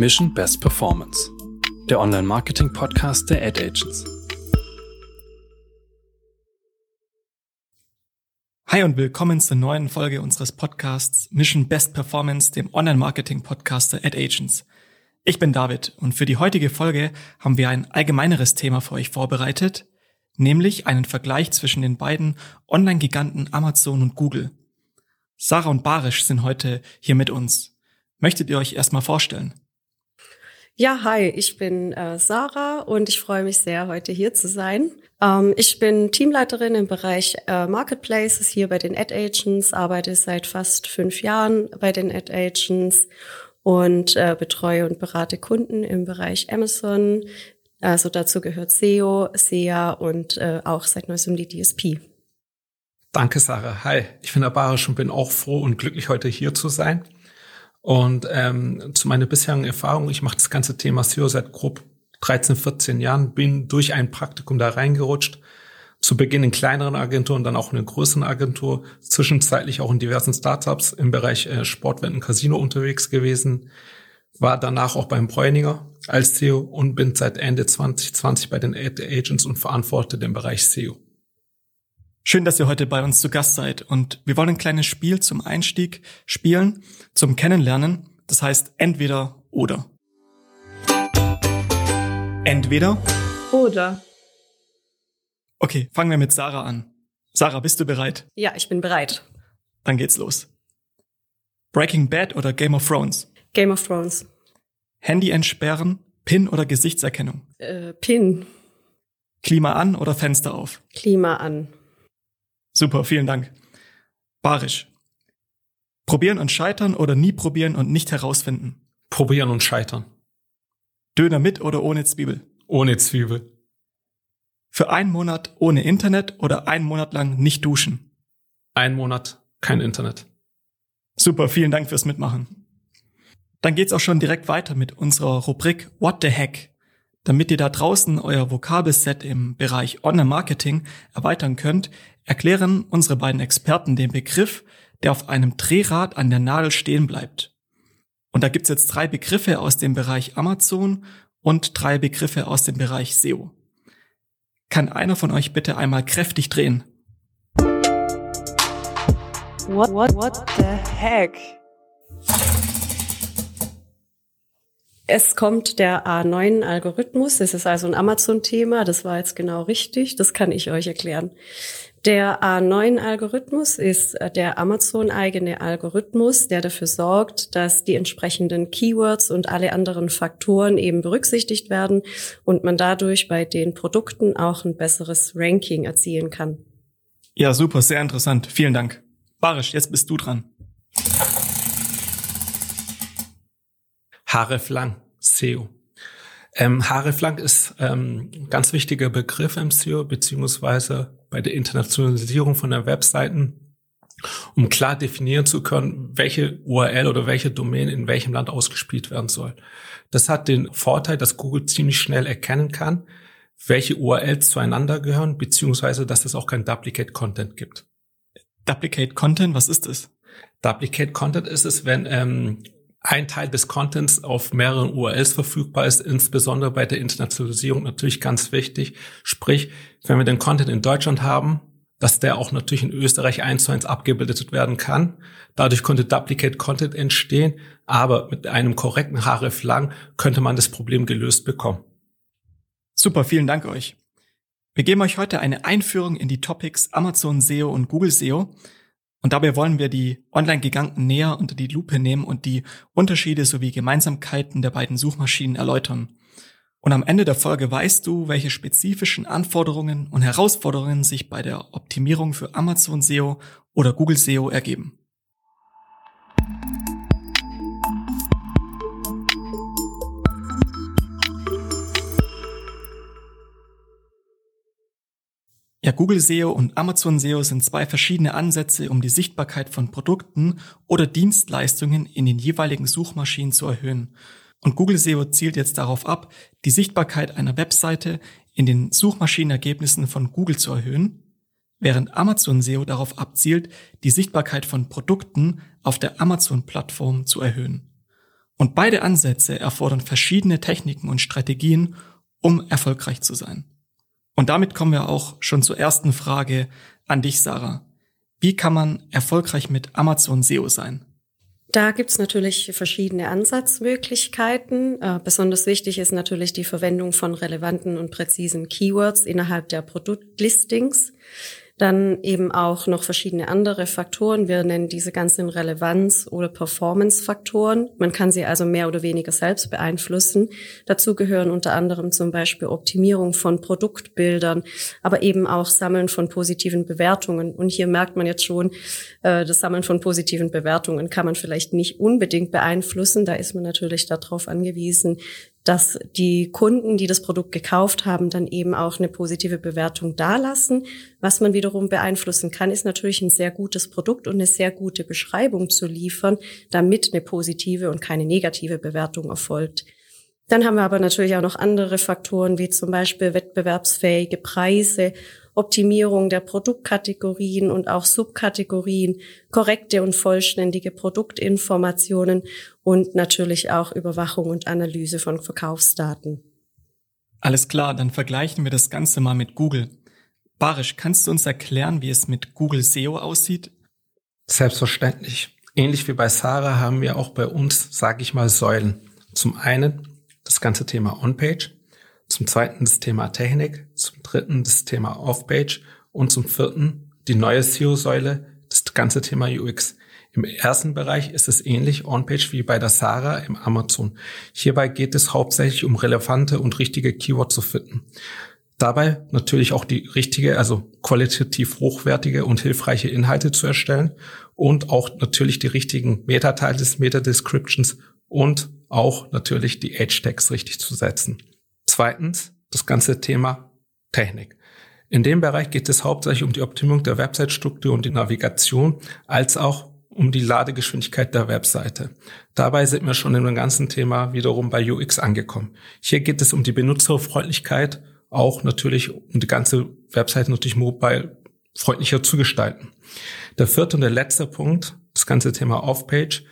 Mission Best Performance, der Online-Marketing-Podcast der Ad Agents. Hi und willkommen zur neuen Folge unseres Podcasts Mission Best Performance, dem Online-Marketing-Podcast der Ad Agents. Ich bin David und für die heutige Folge haben wir ein allgemeineres Thema für euch vorbereitet, nämlich einen Vergleich zwischen den beiden Online-Giganten Amazon und Google. Sarah und Barisch sind heute hier mit uns. Möchtet ihr euch erstmal vorstellen? Ja, hi, ich bin äh, Sarah und ich freue mich sehr, heute hier zu sein. Ähm, ich bin Teamleiterin im Bereich äh, Marketplaces hier bei den Ad Agents, arbeite seit fast fünf Jahren bei den Ad Agents und äh, betreue und berate Kunden im Bereich Amazon. Also dazu gehört SEO, SEA und äh, auch seit neuestem die DSP. Danke, Sarah. Hi, ich bin Abarisch und bin auch froh und glücklich, heute hier zu sein. Und ähm, zu meiner bisherigen Erfahrung, ich mache das ganze Thema SEO seit grob 13, 14 Jahren, bin durch ein Praktikum da reingerutscht. Zu Beginn in kleineren Agenturen, dann auch in einer größeren Agentur, zwischenzeitlich auch in diversen Startups im Bereich äh, Sportwetten, Casino unterwegs gewesen, war danach auch beim Bräuninger als SEO und bin seit Ende 2020 bei den Ad Agents und verantworte den Bereich SEO. Schön, dass ihr heute bei uns zu Gast seid und wir wollen ein kleines Spiel zum Einstieg spielen, zum Kennenlernen. Das heißt entweder oder. Entweder oder. Okay, fangen wir mit Sarah an. Sarah, bist du bereit? Ja, ich bin bereit. Dann geht's los. Breaking Bad oder Game of Thrones? Game of Thrones. Handy entsperren, PIN oder Gesichtserkennung? Äh, PIN. Klima an oder Fenster auf? Klima an. Super, vielen Dank. Barisch. Probieren und scheitern oder nie probieren und nicht herausfinden? Probieren und scheitern. Döner mit oder ohne Zwiebel? Ohne Zwiebel. Für einen Monat ohne Internet oder einen Monat lang nicht duschen? Ein Monat kein Internet. Super, vielen Dank fürs Mitmachen. Dann geht's auch schon direkt weiter mit unserer Rubrik What the Heck. Damit ihr da draußen euer Vokabelset im Bereich Online-Marketing erweitern könnt, erklären unsere beiden Experten den Begriff, der auf einem Drehrad an der Nadel stehen bleibt. Und da gibt's jetzt drei Begriffe aus dem Bereich Amazon und drei Begriffe aus dem Bereich SEO. Kann einer von euch bitte einmal kräftig drehen? What, what, what the heck? Es kommt der A9-Algorithmus. Es ist also ein Amazon-Thema. Das war jetzt genau richtig. Das kann ich euch erklären. Der A9-Algorithmus ist äh, der Amazon-eigene Algorithmus, der dafür sorgt, dass die entsprechenden Keywords und alle anderen Faktoren eben berücksichtigt werden und man dadurch bei den Produkten auch ein besseres Ranking erzielen kann. Ja, super, sehr interessant. Vielen Dank. Barisch, jetzt bist du dran. Hreflang, SEO. Ähm, Hreflang ist ähm, ganz wichtiger Begriff im SEO, beziehungsweise bei der Internationalisierung von der Webseiten, um klar definieren zu können, welche URL oder welche Domain in welchem Land ausgespielt werden soll. Das hat den Vorteil, dass Google ziemlich schnell erkennen kann, welche URLs zueinander gehören, beziehungsweise dass es auch kein Duplicate Content gibt. Duplicate Content, was ist es? Duplicate Content ist es, wenn ähm, ein Teil des Contents auf mehreren URLs verfügbar ist, insbesondere bei der Internationalisierung natürlich ganz wichtig. Sprich, wenn wir den Content in Deutschland haben, dass der auch natürlich in Österreich eins zu eins abgebildet werden kann. Dadurch konnte Duplicate Content entstehen, aber mit einem korrekten href könnte man das Problem gelöst bekommen. Super, vielen Dank euch. Wir geben euch heute eine Einführung in die Topics Amazon SEO und Google SEO und dabei wollen wir die Online-Giganten näher unter die Lupe nehmen und die Unterschiede sowie Gemeinsamkeiten der beiden Suchmaschinen erläutern. Und am Ende der Folge weißt du, welche spezifischen Anforderungen und Herausforderungen sich bei der Optimierung für Amazon SEO oder Google SEO ergeben. Ja, Google SEO und Amazon SEO sind zwei verschiedene Ansätze, um die Sichtbarkeit von Produkten oder Dienstleistungen in den jeweiligen Suchmaschinen zu erhöhen. Und Google SEO zielt jetzt darauf ab, die Sichtbarkeit einer Webseite in den Suchmaschinenergebnissen von Google zu erhöhen, während Amazon SEO darauf abzielt, die Sichtbarkeit von Produkten auf der Amazon-Plattform zu erhöhen. Und beide Ansätze erfordern verschiedene Techniken und Strategien, um erfolgreich zu sein. Und damit kommen wir auch schon zur ersten Frage an dich, Sarah. Wie kann man erfolgreich mit Amazon SEO sein? Da gibt's natürlich verschiedene Ansatzmöglichkeiten. Äh, besonders wichtig ist natürlich die Verwendung von relevanten und präzisen Keywords innerhalb der Produktlistings. Dann eben auch noch verschiedene andere Faktoren. Wir nennen diese ganzen Relevanz- oder Performance-Faktoren. Man kann sie also mehr oder weniger selbst beeinflussen. Dazu gehören unter anderem zum Beispiel Optimierung von Produktbildern, aber eben auch Sammeln von positiven Bewertungen. Und hier merkt man jetzt schon, äh, das Sammeln von positiven Bewertungen kann man vielleicht nicht unbedingt beeinflussen. Da ist man natürlich darauf angewiesen, dass die Kunden, die das Produkt gekauft haben, dann eben auch eine positive Bewertung dalassen. Was man wiederum beeinflussen kann, ist natürlich ein sehr gutes Produkt und eine sehr gute Beschreibung zu liefern, damit eine positive und keine negative Bewertung erfolgt. Dann haben wir aber natürlich auch noch andere Faktoren, wie zum Beispiel wettbewerbsfähige Preise Optimierung der Produktkategorien und auch Subkategorien, korrekte und vollständige Produktinformationen und natürlich auch Überwachung und Analyse von Verkaufsdaten. Alles klar, dann vergleichen wir das Ganze mal mit Google. Barisch, kannst du uns erklären, wie es mit Google SEO aussieht? Selbstverständlich. Ähnlich wie bei Sarah haben wir auch bei uns, sage ich mal, Säulen. Zum einen das ganze Thema On-Page, zum zweiten das Thema Technik, zum dritten das Thema Off-Page und zum vierten die neue SEO-Säule, das ganze Thema UX. Im ersten Bereich ist es ähnlich On-Page wie bei der Sarah im Amazon. Hierbei geht es hauptsächlich um relevante und richtige Keywords zu finden. Dabei natürlich auch die richtige, also qualitativ hochwertige und hilfreiche Inhalte zu erstellen und auch natürlich die richtigen Meta-Titles, Meta-Descriptions und auch natürlich die Age-Tags richtig zu setzen. Zweitens das ganze Thema Technik. In dem Bereich geht es hauptsächlich um die Optimierung der Website-Struktur und die Navigation, als auch um die Ladegeschwindigkeit der Webseite. Dabei sind wir schon in dem ganzen Thema wiederum bei UX angekommen. Hier geht es um die Benutzerfreundlichkeit, auch natürlich um die ganze Webseite natürlich mobile freundlicher zu gestalten. Der vierte und der letzte Punkt, das ganze Thema Off-Page.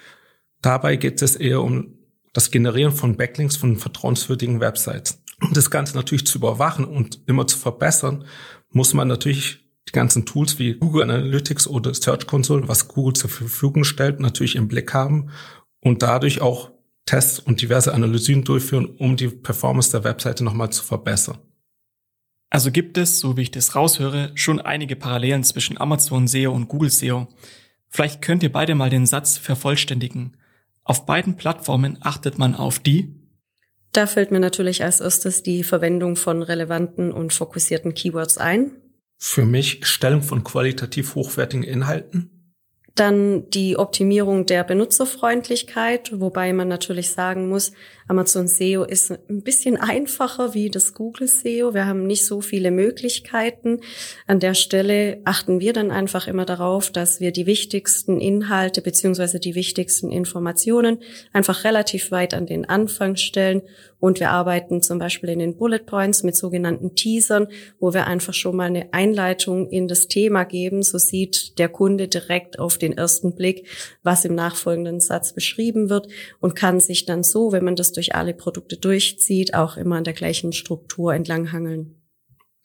Dabei geht es eher um das Generieren von Backlinks von vertrauenswürdigen Websites. Um das Ganze natürlich zu überwachen und immer zu verbessern, muss man natürlich die ganzen Tools wie Google Analytics oder Search Console, was Google zur Verfügung stellt, natürlich im Blick haben und dadurch auch Tests und diverse Analysen durchführen, um die Performance der Webseite nochmal zu verbessern. Also gibt es, so wie ich das raushöre, schon einige Parallelen zwischen Amazon SEO und Google SEO. Vielleicht könnt ihr beide mal den Satz vervollständigen. Auf beiden Plattformen achtet man auf die da fällt mir natürlich als erstes die Verwendung von relevanten und fokussierten Keywords ein. Für mich Stellung von qualitativ hochwertigen Inhalten. Dann die Optimierung der Benutzerfreundlichkeit, wobei man natürlich sagen muss, Amazon SEO ist ein bisschen einfacher wie das Google SEO. Wir haben nicht so viele Möglichkeiten. An der Stelle achten wir dann einfach immer darauf, dass wir die wichtigsten Inhalte beziehungsweise die wichtigsten Informationen einfach relativ weit an den Anfang stellen. Und wir arbeiten zum Beispiel in den Bullet Points mit sogenannten Teasern, wo wir einfach schon mal eine Einleitung in das Thema geben. So sieht der Kunde direkt auf den ersten Blick, was im nachfolgenden Satz beschrieben wird und kann sich dann so, wenn man das durch alle Produkte durchzieht, auch immer an der gleichen Struktur entlanghangeln.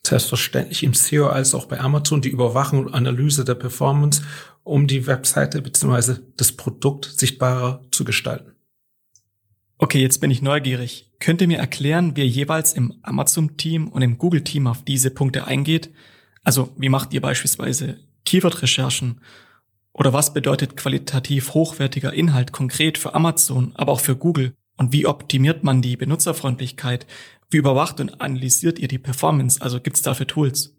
Selbstverständlich im SEO als auch bei Amazon die Überwachung und Analyse der Performance, um die Webseite bzw. das Produkt sichtbarer zu gestalten. Okay, jetzt bin ich neugierig. Könnt ihr mir erklären, wie ihr jeweils im Amazon-Team und im Google-Team auf diese Punkte eingeht? Also, wie macht ihr beispielsweise Keyword-Recherchen? Oder was bedeutet qualitativ hochwertiger Inhalt konkret für Amazon, aber auch für Google? Und wie optimiert man die Benutzerfreundlichkeit? Wie überwacht und analysiert ihr die Performance? Also gibt's dafür Tools?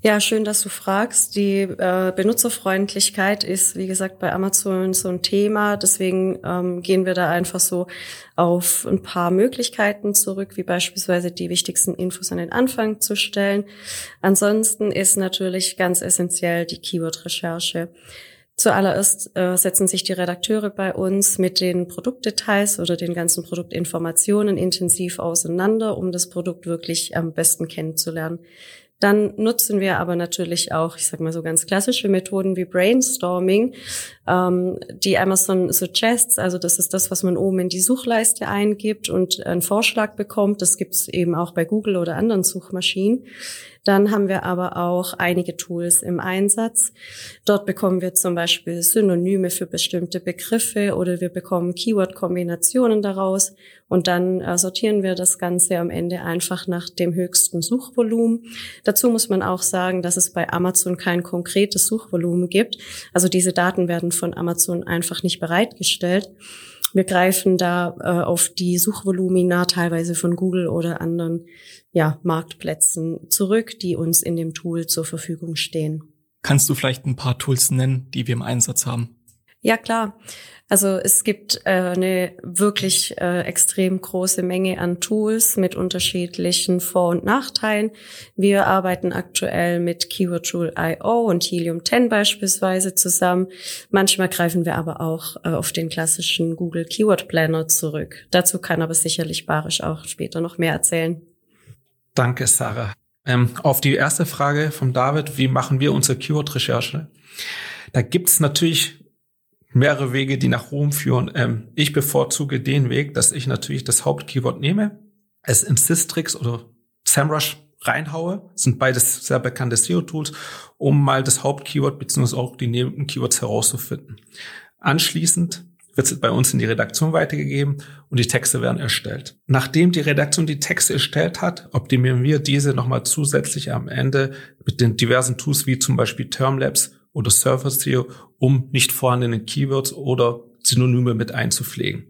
Ja, schön, dass du fragst. Die äh, Benutzerfreundlichkeit ist, wie gesagt, bei Amazon so ein Thema. Deswegen ähm, gehen wir da einfach so auf ein paar Möglichkeiten zurück, wie beispielsweise die wichtigsten Infos an den Anfang zu stellen. Ansonsten ist natürlich ganz essentiell die Keyword-Recherche. Zuallererst äh, setzen sich die Redakteure bei uns mit den Produktdetails oder den ganzen Produktinformationen intensiv auseinander, um das Produkt wirklich am besten kennenzulernen. Dann nutzen wir aber natürlich auch, ich sag mal so ganz klassische Methoden wie Brainstorming, ähm, die Amazon Suggests, also das ist das, was man oben in die Suchleiste eingibt und einen Vorschlag bekommt. Das gibt's eben auch bei Google oder anderen Suchmaschinen. Dann haben wir aber auch einige Tools im Einsatz. Dort bekommen wir zum Beispiel Synonyme für bestimmte Begriffe oder wir bekommen Keyword-Kombinationen daraus und dann äh, sortieren wir das Ganze am Ende einfach nach dem höchsten Suchvolumen. Dazu muss man auch sagen, dass es bei Amazon kein konkretes Suchvolumen gibt. Also diese Daten werden von Amazon einfach nicht bereitgestellt. Wir greifen da äh, auf die Suchvolumina teilweise von Google oder anderen ja, Marktplätzen zurück, die uns in dem Tool zur Verfügung stehen. Kannst du vielleicht ein paar Tools nennen, die wir im Einsatz haben? Ja, klar. Also es gibt äh, eine wirklich äh, extrem große Menge an Tools mit unterschiedlichen Vor- und Nachteilen. Wir arbeiten aktuell mit Keyword Tool IO und Helium 10 beispielsweise zusammen. Manchmal greifen wir aber auch äh, auf den klassischen Google Keyword Planner zurück. Dazu kann aber sicherlich Barisch auch später noch mehr erzählen. Danke, Sarah. Ähm, auf die erste Frage von David, wie machen wir unsere Keyword-Recherche? Da gibt's natürlich mehrere Wege, die nach Rom führen. Ähm, ich bevorzuge den Weg, dass ich natürlich das Hauptkeyword nehme, es in Systrix oder SEMrush reinhaue, sind beides sehr bekannte SEO-Tools, um mal das Hauptkeyword bzw. auch die Nebenkeywords herauszufinden. Anschließend wird bei uns in die Redaktion weitergegeben und die Texte werden erstellt. Nachdem die Redaktion die Texte erstellt hat, optimieren wir diese nochmal zusätzlich am Ende mit den diversen Tools wie zum Beispiel Termlabs oder Surfer SEO, um nicht vorhandene Keywords oder Synonyme mit einzupflegen.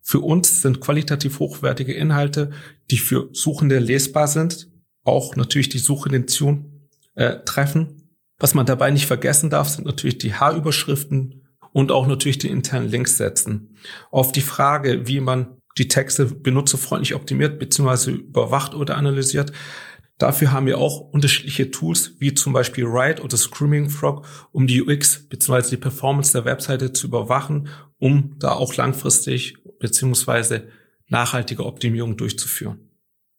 Für uns sind qualitativ hochwertige Inhalte, die für Suchende lesbar sind, auch natürlich die Suchintention äh, treffen. Was man dabei nicht vergessen darf, sind natürlich die H-Überschriften und auch natürlich die internen Links setzen. Auf die Frage, wie man die Texte benutzerfreundlich optimiert bzw. überwacht oder analysiert, Dafür haben wir auch unterschiedliche Tools, wie zum Beispiel Write oder Screaming Frog, um die UX bzw. die Performance der Webseite zu überwachen, um da auch langfristig bzw. nachhaltige Optimierung durchzuführen.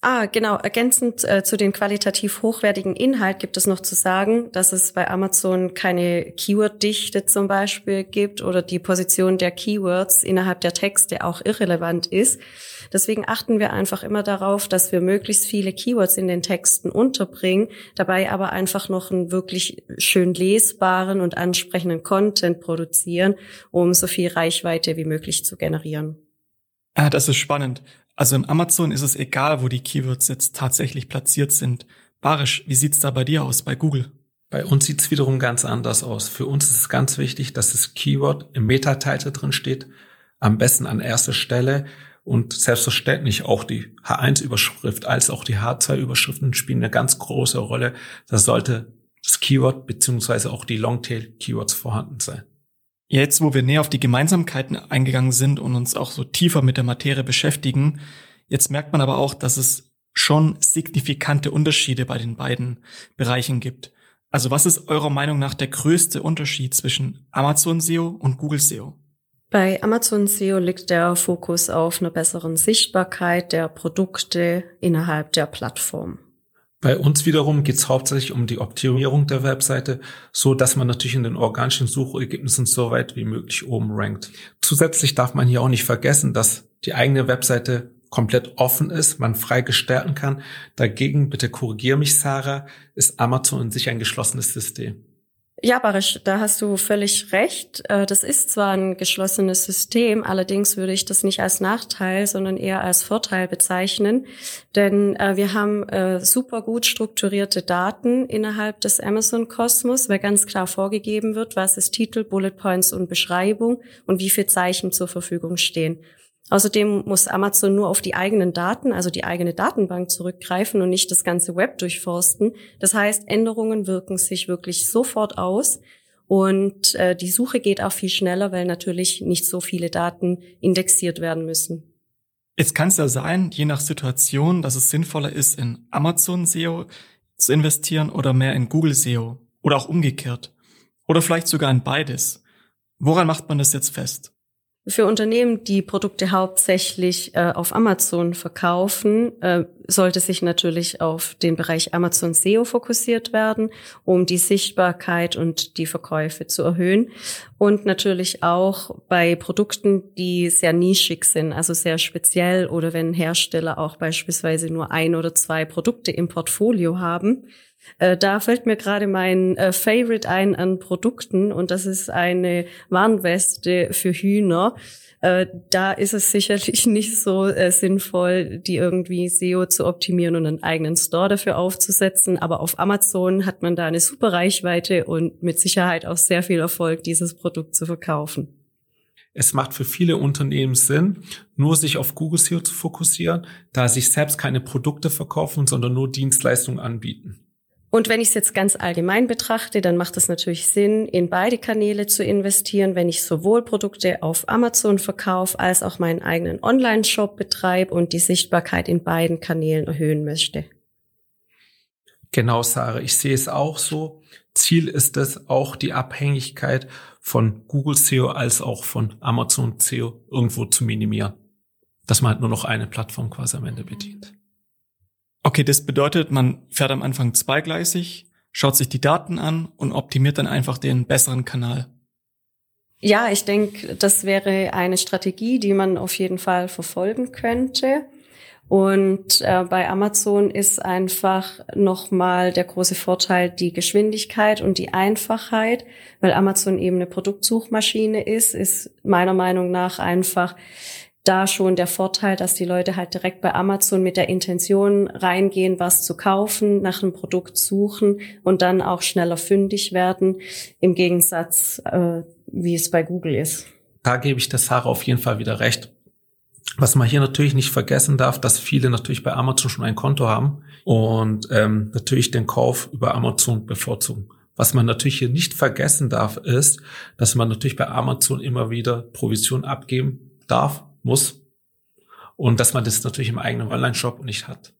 Ah, genau. Ergänzend äh, zu den qualitativ hochwertigen Inhalt gibt es noch zu sagen, dass es bei Amazon keine Keyword-Dichte zum Beispiel gibt oder die Position der Keywords innerhalb der Texte auch irrelevant ist. Deswegen achten wir einfach immer darauf, dass wir möglichst viele Keywords in den Texten unterbringen, dabei aber einfach noch einen wirklich schön lesbaren und ansprechenden Content produzieren, um so viel Reichweite wie möglich zu generieren. Ah, das ist spannend. Also im Amazon ist es egal, wo die Keywords jetzt tatsächlich platziert sind. Barisch, wie sieht's da bei dir aus, bei Google? Bei uns sieht's wiederum ganz anders aus. Für uns ist es ganz wichtig, dass das Keyword im Meta-Title drin steht, am besten an erster Stelle und selbstverständlich auch die H1-Überschrift als auch die H2-Überschriften spielen eine ganz große Rolle. Da sollte das Keyword beziehungsweise auch die Longtail-Keywords vorhanden sein. Jetzt, wo wir näher auf die Gemeinsamkeiten eingegangen sind und uns auch so tiefer mit der Materie beschäftigen, jetzt merkt man aber auch, dass es schon signifikante Unterschiede bei den beiden Bereichen gibt. Also was ist eurer Meinung nach der größte Unterschied zwischen Amazon SEO und Google SEO? Bei Amazon SEO liegt der Fokus auf einer besseren Sichtbarkeit der Produkte innerhalb der Plattform. Bei uns wiederum geht es hauptsächlich um die Optimierung der Webseite, so dass man natürlich in den organischen Suchergebnissen so weit wie möglich oben rankt. Zusätzlich darf man hier auch nicht vergessen, dass die eigene Webseite komplett offen ist, man frei gestalten kann. Dagegen, bitte korrigier mich, Sarah, ist Amazon in sich ein geschlossenes System. Ja, Barisch, da hast du völlig recht. Äh, das ist zwar ein geschlossenes System, allerdings würde ich das nicht als Nachteil, sondern eher als Vorteil bezeichnen. Denn äh, wir haben äh, super gut strukturierte Daten innerhalb des Amazon-Kosmos, weil ganz klar vorgegeben wird, was ist Titel, Bullet Points und Beschreibung und wie viele Zeichen zur Verfügung stehen. Außerdem muss Amazon nur auf die eigenen Daten, also die eigene Datenbank zurückgreifen und nicht das ganze Web durchforsten. Das heißt, Änderungen wirken sich wirklich sofort aus und äh, die Suche geht auch viel schneller, weil natürlich nicht so viele Daten indexiert werden müssen. Jetzt kann es ja sein, je nach Situation, dass es sinnvoller ist, in Amazon SEO zu investieren oder mehr in Google SEO oder auch umgekehrt oder vielleicht sogar in beides. Woran macht man das jetzt fest? Für Unternehmen, die Produkte hauptsächlich äh, auf Amazon verkaufen, äh, sollte sich natürlich auf den Bereich Amazon SEO fokussiert werden, um die Sichtbarkeit und die Verkäufe zu erhöhen. Und natürlich auch bei Produkten, die sehr nischig sind, also sehr speziell oder wenn Hersteller auch beispielsweise nur ein oder zwei Produkte im Portfolio haben. Äh, da fällt mir gerade mein äh, Favorite ein an Produkten und das ist eine Warnweste für Hühner. Äh, da ist es sicherlich nicht so sinnvoll, die irgendwie SEO zu optimieren und einen eigenen Store dafür aufzusetzen. Aber auf Amazon hat man da eine super Reichweite und mit Sicherheit auch sehr viel Erfolg, dieses Produkt zu verkaufen. Es macht für viele Unternehmen Sinn, nur sich auf Google SEO zu fokussieren, da sich selbst keine Produkte verkaufen, sondern nur Dienstleistungen anbieten. Und wenn ich es jetzt ganz allgemein betrachte, dann macht es natürlich Sinn, in beide Kanäle zu investieren, wenn ich sowohl Produkte auf Amazon verkaufe, als auch meinen eigenen Online-Shop betreibe und die Sichtbarkeit in beiden Kanälen erhöhen möchte. Genau, Sarah, ich sehe es auch so. Ziel ist es, auch die Abhängigkeit von Google SEO als auch von Amazon SEO irgendwo zu minimieren. Dass man halt nur noch eine Plattform quasi am Ende bedient. Okay, das bedeutet, man fährt am Anfang zweigleisig, schaut sich die Daten an und optimiert dann einfach den besseren Kanal. Ja, ich denke, das wäre eine Strategie, die man auf jeden Fall verfolgen könnte. Und äh, bei Amazon ist einfach nochmal der große Vorteil die Geschwindigkeit und die Einfachheit, weil Amazon eben eine Produktsuchmaschine ist, ist meiner Meinung nach einfach da schon der Vorteil, dass die Leute halt direkt bei Amazon mit der Intention reingehen, was zu kaufen, nach einem Produkt suchen und dann auch schneller fündig werden, im Gegensatz, äh, wie es bei Google ist. Da gebe ich der Sarah auf jeden Fall wieder recht. Was man hier natürlich nicht vergessen darf, dass viele natürlich bei Amazon schon ein Konto haben und ähm, natürlich den Kauf über Amazon bevorzugen. Was man natürlich hier nicht vergessen darf, ist, dass man natürlich bei Amazon immer wieder Provision abgeben darf muss und dass man das natürlich im eigenen Online-Shop nicht hat.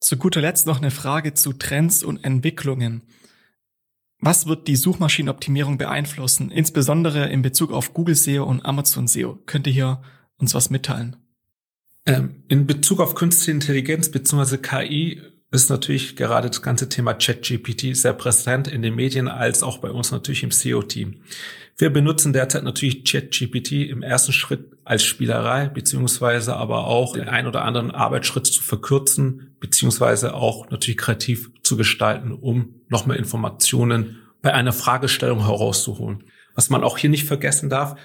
Zu guter Letzt noch eine Frage zu Trends und Entwicklungen. Was wird die Suchmaschinenoptimierung beeinflussen, insbesondere in Bezug auf Google SEO und Amazon SEO? Könnt ihr hier uns was mitteilen? Ähm, in Bezug auf künstliche Intelligenz bzw. KI ist natürlich gerade das ganze Thema ChatGPT sehr präsent in den Medien als auch bei uns natürlich im SEO-Team. Wir benutzen derzeit natürlich ChatGPT im ersten Schritt als Spielerei, beziehungsweise aber auch den ein oder anderen Arbeitsschritt zu verkürzen, beziehungsweise auch natürlich kreativ zu gestalten, um noch mehr Informationen bei einer Fragestellung herauszuholen. Was man auch hier nicht vergessen darf,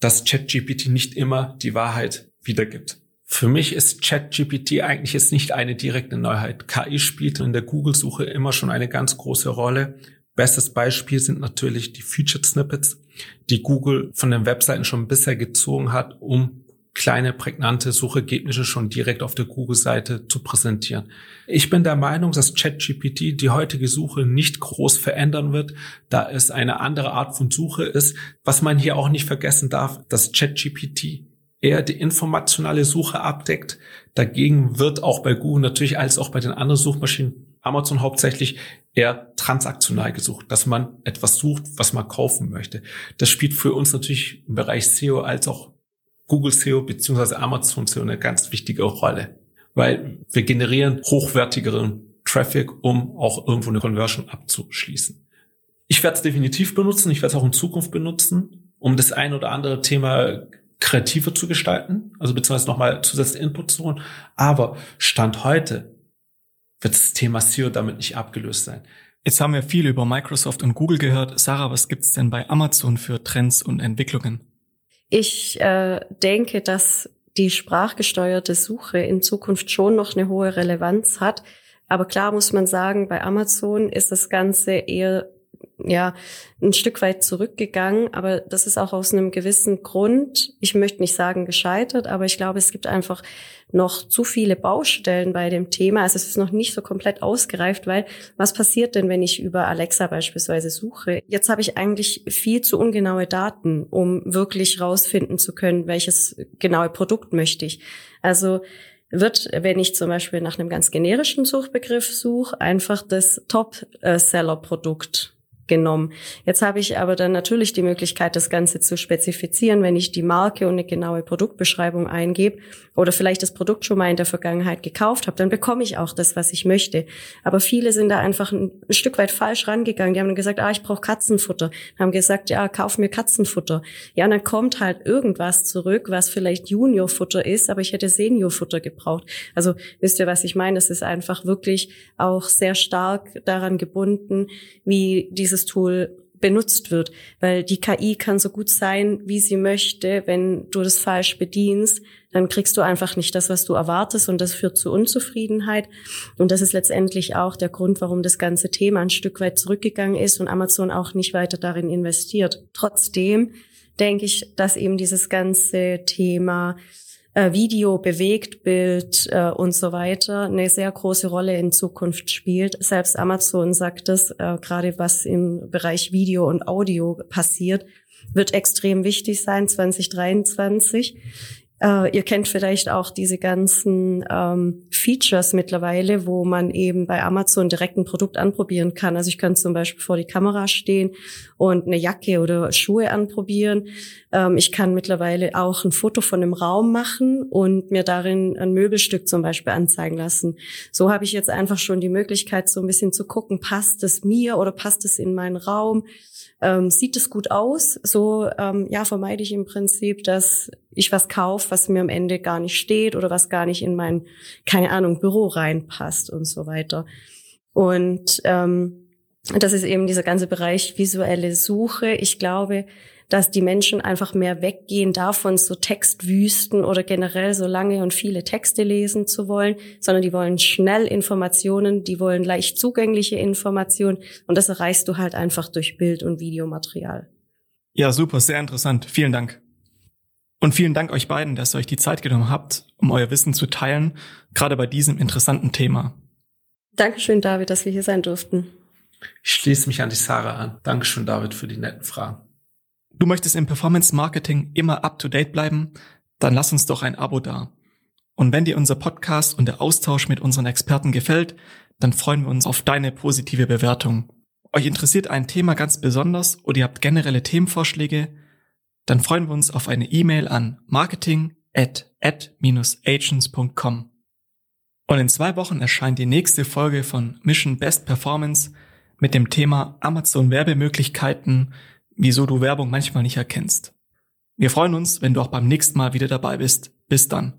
dass ChatGPT nicht immer die Wahrheit wiedergibt. Für mich ist ChatGPT eigentlich jetzt nicht eine direkte Neuheit. KI spielt in der Google-Suche immer schon eine ganz große Rolle. Bestes Beispiel sind natürlich die Featured Snippets, die Google von den Webseiten schon bisher gezogen hat, um kleine prägnante Suchergebnisse schon direkt auf der Google-Seite zu präsentieren. Ich bin der Meinung, dass ChatGPT die heutige Suche nicht groß verändern wird, da es eine andere Art von Suche ist. Was man hier auch nicht vergessen darf, dass ChatGPT eher die informationale Suche abdeckt. Dagegen wird auch bei Google natürlich als auch bei den anderen Suchmaschinen Amazon hauptsächlich eher transaktional gesucht, dass man etwas sucht, was man kaufen möchte. Das spielt für uns natürlich im Bereich SEO als auch Google SEO beziehungsweise Amazon SEO eine ganz wichtige Rolle, weil wir generieren hochwertigeren Traffic, um auch irgendwo eine Conversion abzuschließen. Ich werde es definitiv benutzen, ich werde es auch in Zukunft benutzen, um das ein oder andere Thema kreativer zu gestalten, also beziehungsweise nochmal zusätzliche Input zu holen. Aber Stand heute wird das Thema SEO damit nicht abgelöst sein. Jetzt haben wir viel über Microsoft und Google gehört. Sarah, was gibt's denn bei Amazon für Trends und Entwicklungen? Ich äh, denke, dass die sprachgesteuerte Suche in Zukunft schon noch eine hohe Relevanz hat. Aber klar muss man sagen, bei Amazon ist das Ganze eher ja ein Stück weit zurückgegangen, aber das ist auch aus einem gewissen Grund, ich möchte nicht sagen gescheitert, aber ich glaube, es gibt einfach noch zu viele Baustellen bei dem Thema. Also es ist noch nicht so komplett ausgereift, weil was passiert denn, wenn ich über Alexa beispielsweise suche? Jetzt habe ich eigentlich viel zu ungenaue Daten, um wirklich rausfinden zu können, welches genaue Produkt möchte ich. Also wird, wenn ich zum Beispiel nach einem ganz generischen Suchbegriff suche, einfach das Top-Seller-Produkt genommen. Jetzt habe ich aber dann natürlich die Möglichkeit, das Ganze zu spezifizieren, wenn ich die Marke und eine genaue Produktbeschreibung eingebe oder vielleicht das Produkt schon mal in der Vergangenheit gekauft habe, dann bekomme ich auch das, was ich möchte. Aber viele sind da einfach ein, Stück weit falsch rangegangen. Die haben gesagt, ah, ich brauche Katzenfutter. Haben gesagt, ja, kauf mir Katzenfutter. Ja, und dann kommt halt irgendwas zurück, was vielleicht Juniorfutter ist, aber ich hätte Seniorfutter gebraucht. Also wisst ihr, was ich meine? Das ist einfach wirklich auch sehr stark daran gebunden, wie dieses Tool benutzt wird, weil die KI kann so gut sein, wie sie möchte. Wenn du das falsch bedienst, dann kriegst du einfach nicht das, was du erwartest und das führt zu Unzufriedenheit. Und das ist letztendlich auch der Grund, warum das ganze Thema ein Stück weit zurückgegangen ist und Amazon auch nicht weiter darin investiert. Trotzdem denke ich, dass eben dieses ganze Thema äh, Video, Bewegtbild äh, und so weiter eine sehr große Rolle in Zukunft spielt. Selbst Amazon sagt es, äh, gerade was im Bereich Video und Audio passiert, wird extrem wichtig sein 2023. Äh, ihr kennt vielleicht auch diese ganzen ähm, Features mittlerweile, wo man eben bei Amazon direkt ein Produkt anprobieren kann. Also ich kann zum Beispiel vor die Kamera stehen und eine Jacke oder Schuhe anprobieren. Ähm, ich kann mittlerweile auch ein Foto von einem Raum machen und mir darin ein Möbelstück zum Beispiel anzeigen lassen. So habe ich jetzt einfach schon die Möglichkeit, so ein bisschen zu gucken, passt es mir oder passt es in meinen Raum? Ähm, sieht es gut aus. So ähm, ja vermeide ich im Prinzip, dass ich was kaufe, was mir am Ende gar nicht steht oder was gar nicht in mein, keine Ahnung, Büro reinpasst und so weiter. Und ähm, das ist eben dieser ganze Bereich visuelle Suche. Ich glaube, dass die Menschen einfach mehr weggehen davon, so Textwüsten oder generell so lange und viele Texte lesen zu wollen, sondern die wollen schnell Informationen, die wollen leicht zugängliche Informationen und das erreichst du halt einfach durch Bild- und Videomaterial. Ja, super, sehr interessant. Vielen Dank. Und vielen Dank euch beiden, dass ihr euch die Zeit genommen habt, um euer Wissen zu teilen, gerade bei diesem interessanten Thema. Dankeschön, David, dass wir hier sein durften. Ich schließe mich an die Sarah an. Dankeschön, David, für die netten Fragen. Du möchtest im Performance Marketing immer up to date bleiben? Dann lass uns doch ein Abo da. Und wenn dir unser Podcast und der Austausch mit unseren Experten gefällt, dann freuen wir uns auf deine positive Bewertung. Euch interessiert ein Thema ganz besonders oder ihr habt generelle Themenvorschläge, dann freuen wir uns auf eine E-Mail an marketing at ad-agents.com. Und in zwei Wochen erscheint die nächste Folge von Mission Best Performance mit dem Thema Amazon Werbemöglichkeiten wieso du Werbung manchmal nicht erkennst. Wir freuen uns, wenn du auch beim nächsten Mal wieder dabei bist. Bis dann.